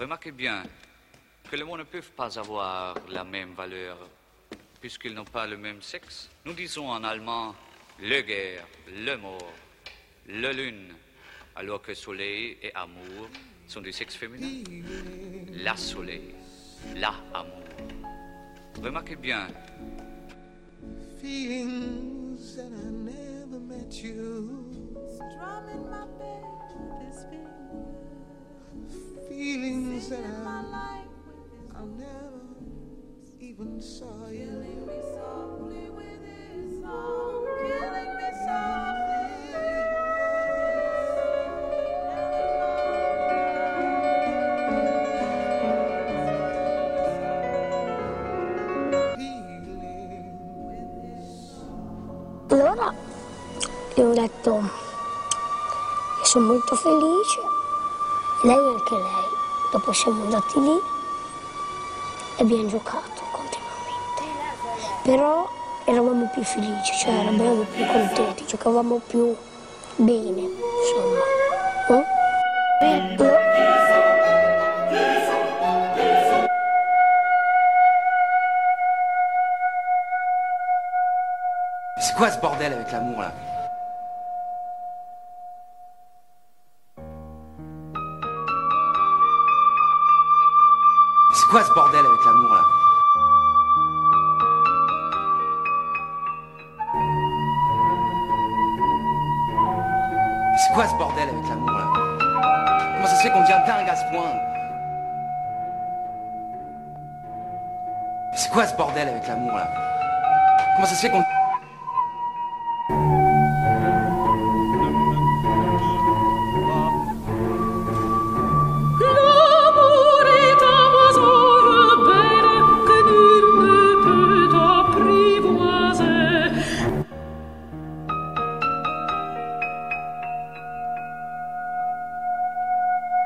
Remarquez bien que les mots ne peuvent pas avoir la même valeur puisqu'ils n'ont pas le même sexe. Nous disons en allemand le guerre, le mort, le lune, alors que soleil et amour sont du sexe féminin. La soleil, la amour. Remarquez bien. Even saw you. Killing me softly with his song. Killing me softly. Allora gli ho detto che sono molto felice, lei anche lei. Dopo siamo andati lì e abbiamo giocato. Però eravamo più felici, cioè eravamo più contenti, giocavamo più bene, insomma. no? C'est quoi ce bordel avec l'amour là C'est quoi ce bordel avec l'amour là C'est quoi ce bordel avec l'amour là Comment ça se fait qu'on devient dingue à ce point C'est quoi ce bordel avec l'amour là Comment ça se fait qu'on...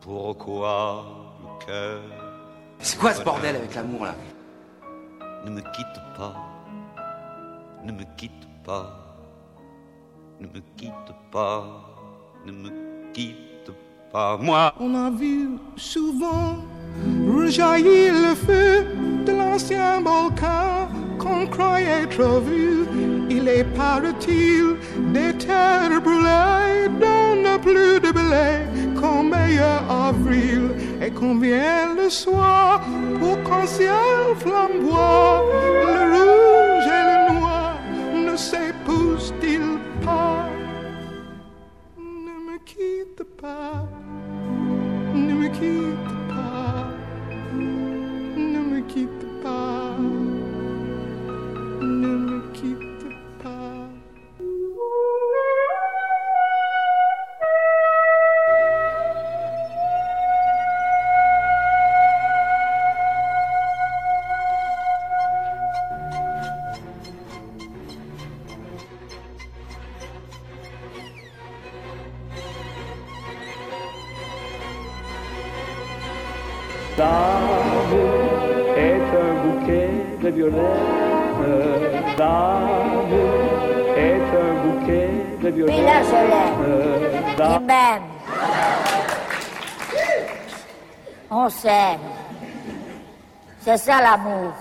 pourquoi le cœur C'est quoi ce bordel avec l'amour là ne me quitte pas, ne me quitte pas, ne me quitte pas, ne me quitte pas, moi. On a vu souvent rejaillir le feu de l'ancien volcan qu'on croyait trop vu. Il est paraît-il des terres brûlées et vient le soir pour qu'en ciel flamboie le rouge et le noir ne s'épousent-ils pas? Ne me quitte pas, ne me quitte pas, ne me quitte pas, ne me quitte pas. L'amour est un bouquet de violettes. L'amour est un bouquet de violettes. Oui, là, je l'aime. On s'aime. C'est ça l'amour.